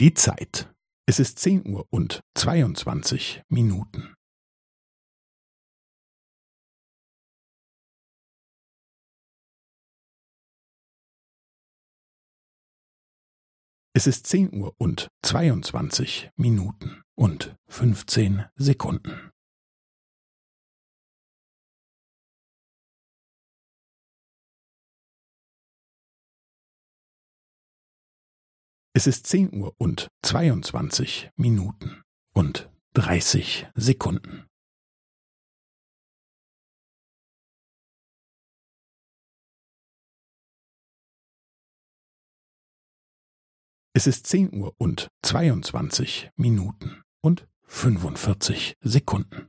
Die Zeit. Es ist zehn Uhr und zweiundzwanzig Minuten. Es ist zehn Uhr und zweiundzwanzig Minuten und fünfzehn Sekunden. Es ist zehn Uhr und zweiundzwanzig Minuten und dreißig Sekunden. Es ist zehn Uhr und zweiundzwanzig Minuten und fünfundvierzig Sekunden.